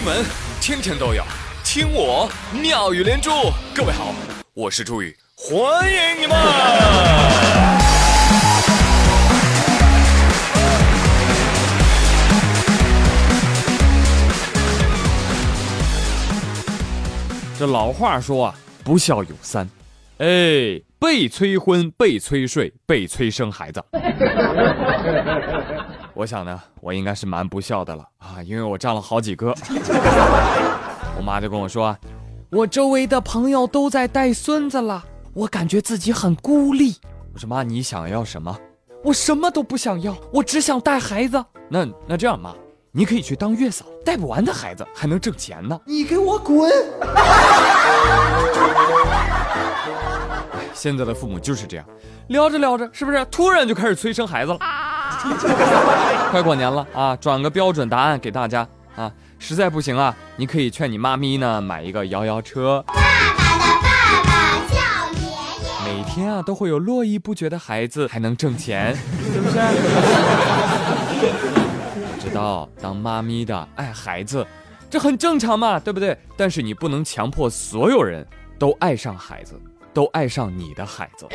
新闻天天都有，听我妙语连珠。各位好，我是朱宇，欢迎你们！这老话说啊，不孝有三，哎，被催婚、被催睡、被催生孩子。我想呢，我应该是蛮不孝的了啊，因为我占了好几个。我妈就跟我说，我周围的朋友都在带孙子了，我感觉自己很孤立。我说妈，你想要什么？我什么都不想要，我只想带孩子。那那这样妈，你可以去当月嫂，带不完的孩子还能挣钱呢。你给我滚！现在的父母就是这样，聊着聊着，是不是突然就开始催生孩子了？快过年了啊，转个标准答案给大家啊！实在不行啊，你可以劝你妈咪呢买一个摇摇车。爸爸的爸爸叫爷爷。每天啊都会有络绎不绝的孩子，还能挣钱，是不是？知道当妈咪的爱孩子，这很正常嘛，对不对？但是你不能强迫所有人都爱上孩子，都爱上你的孩子。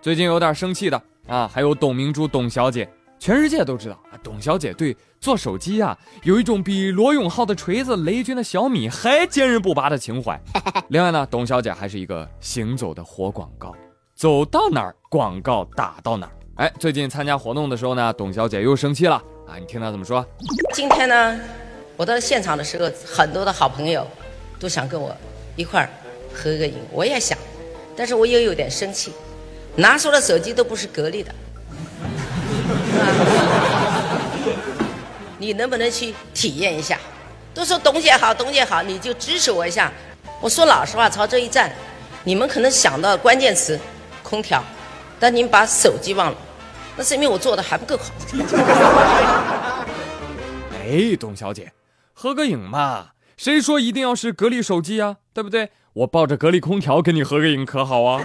最近有点生气的啊，还有董明珠董小姐，全世界都知道啊，董小姐对做手机啊有一种比罗永浩的锤子、雷军的小米还坚韧不拔的情怀。另外呢，董小姐还是一个行走的活广告，走到哪儿广告打到哪儿。哎，最近参加活动的时候呢，董小姐又生气了啊！你听她怎么说？今天呢，我到现场的时候，很多的好朋友都想跟我一块儿合个影，我也想，但是我又有点生气，拿出了手机都不是格力的，你能不能去体验一下？都说董姐好，董姐好，你就支持我一下。我说老实话，朝这一站，你们可能想到关键词空调，但你们把手机忘了，那是因为我做的还不够好。哎，董小姐，合个影嘛，谁说一定要是格力手机啊？对不对？我抱着格力空调跟你合个影可好啊？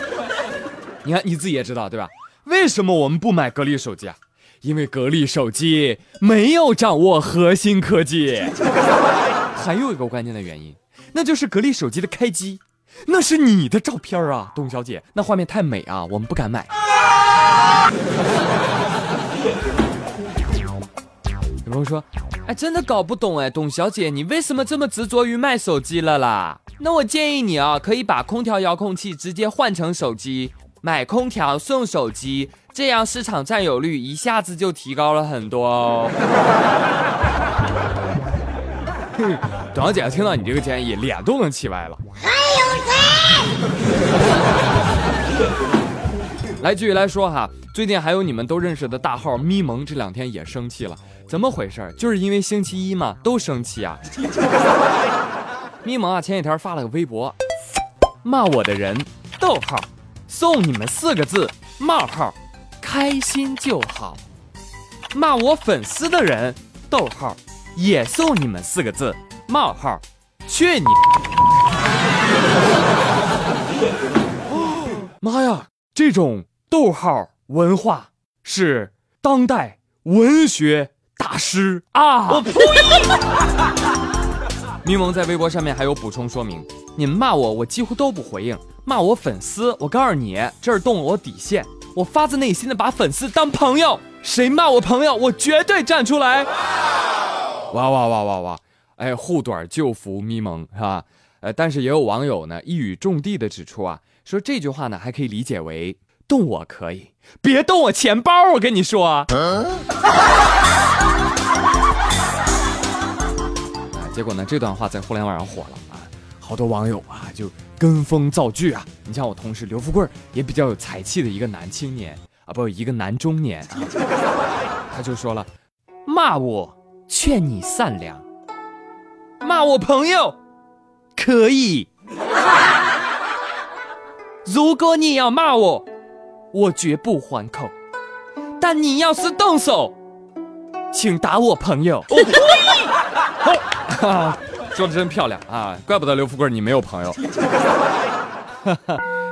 你看你自己也知道对吧？为什么我们不买格力手机啊？因为格力手机没有掌握核心科技。还有一个关键的原因，那就是格力手机的开机，那是你的照片啊，董小姐，那画面太美啊，我们不敢买。有朋友说，哎，真的搞不懂哎，董小姐，你为什么这么执着于卖手机了啦？那我建议你啊，可以把空调遥控器直接换成手机，买空调送手机，这样市场占有率一下子就提高了很多哦。嘿 董小姐听到你这个建议，脸都能气歪了。来，继续来说哈，最近还有你们都认识的大号咪蒙，这两天也生气了，怎么回事？就是因为星期一嘛，都生气啊。咪蒙啊，前几天发了个微博，骂我的人，逗号，送你们四个字，冒号，开心就好。骂我粉丝的人，逗号，也送你们四个字，冒号，去你！妈呀，这种逗号文化是当代文学大师啊！我呸！咪蒙在微博上面还有补充说明：你们骂我，我几乎都不回应；骂我粉丝，我告诉你，这儿动了我底线。我发自内心的把粉丝当朋友，谁骂我朋友，我绝对站出来。哇哇哇哇哇！哎，护短救服咪蒙是吧？呃，但是也有网友呢一语中的的指出啊，说这句话呢还可以理解为动我可以，别动我钱包，我跟你说啊。结果呢这段话在互联网上火了啊，好多网友啊就跟风造句啊。你像我同事刘富贵也比较有才气的一个男青年啊，不，一个男中年啊，他就说了，骂我劝你善良，骂我朋友可以。如果你要骂我，我绝不还口。但你要是动手，请打我朋友。好，说的真漂亮啊！怪不得刘富贵你没有朋友。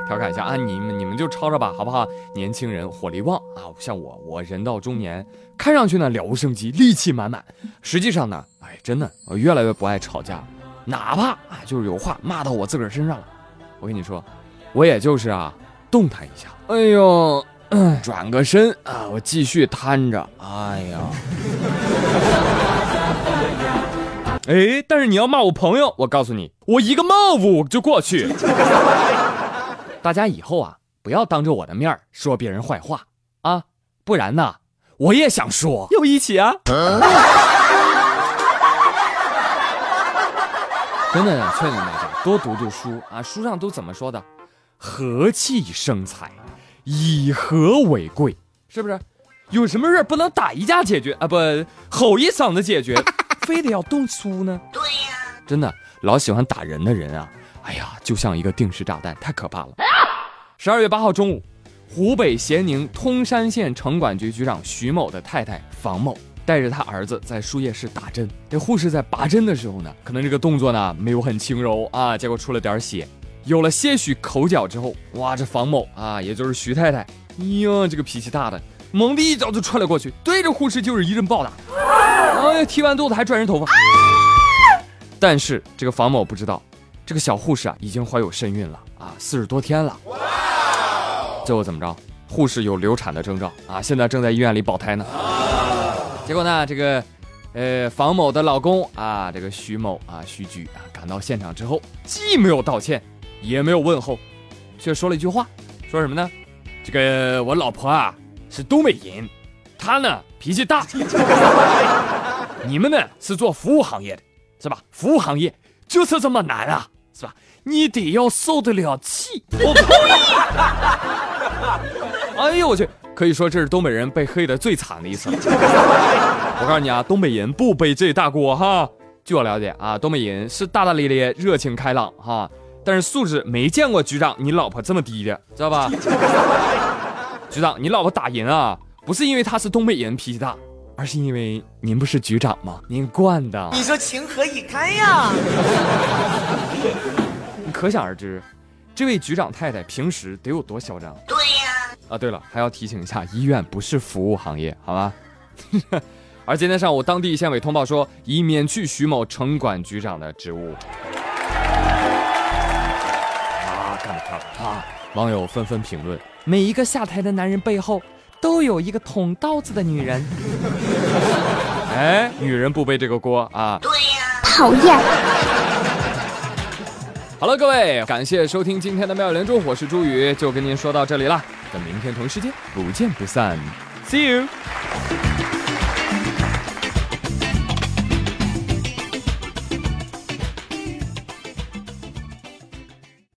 调侃一下啊，你们你们就吵吵吧，好不好？年轻人火力旺啊，像我，我人到中年，看上去呢了无生机，力气满满，实际上呢，哎，真的我越来越不爱吵架，哪怕啊就是有话骂到我自个儿身上了，我跟你说，我也就是啊动弹一下，哎呦，转个身啊，我继续瘫着，哎呀。哎，但是你要骂我朋友，我告诉你，我一个 move 就过去。大家以后啊，不要当着我的面说别人坏话啊，不然呢，我也想说，又一起啊。真的劝你们大家多读读书啊，书上都怎么说的？和气生财，以和为贵，是不是？有什么事不能打一架解决啊？不，吼一嗓子解决。非得要动粗呢？对呀，真的老喜欢打人的人啊，哎呀，就像一个定时炸弹，太可怕了。十二月八号中午，湖北咸宁通山县城管局局长徐某的太太房某带着他儿子在输液室打针，这护士在拔针的时候呢，可能这个动作呢没有很轻柔啊，结果出了点血，有了些许口角之后，哇，这房某啊，也就是徐太太，哎呀，这个脾气大的，猛地一脚就踹了过去，对着护士就是一阵暴打。哎，踢完肚子还拽人头发，但是这个房某不知道，这个小护士啊已经怀有身孕了啊，四十多天了。最后怎么着？护士有流产的征兆啊，现在正在医院里保胎呢。结果呢，这个呃房某的老公啊，这个徐某啊，徐局啊，赶到现场之后，既没有道歉，也没有问候，却说了一句话，说什么呢？这个我老婆啊是东北人，她呢脾气大。你们呢是做服务行业的，是吧？服务行业就是这么难啊，是吧？你得要受得了气。我呸！哎呦我去，可以说这是东北人被黑的最惨的一次。我告诉你啊，东北人不背这大锅哈。据我了解啊，东北人是大大咧咧、热情开朗哈，但是素质没见过局长你老婆这么低的，知道吧？局长，你老婆打人啊，不是因为她是东北人脾气大。而是因为您不是局长吗？您惯的。你说情何以堪呀？你 可想而知，这位局长太太平时得有多嚣张。对呀。啊，对了，还要提醒一下，医院不是服务行业，好吗？而今天上午，当地县委通报说，已免去徐某城管局长的职务。啊！网友纷纷评论：每一个下台的男人背后。都有一个捅刀子的女人，哎，女人不背这个锅啊！对呀，讨厌。好了，各位，感谢收听今天的妙语连珠，我是朱宇，就跟您说到这里了，咱明天同一时间不见不散，See you。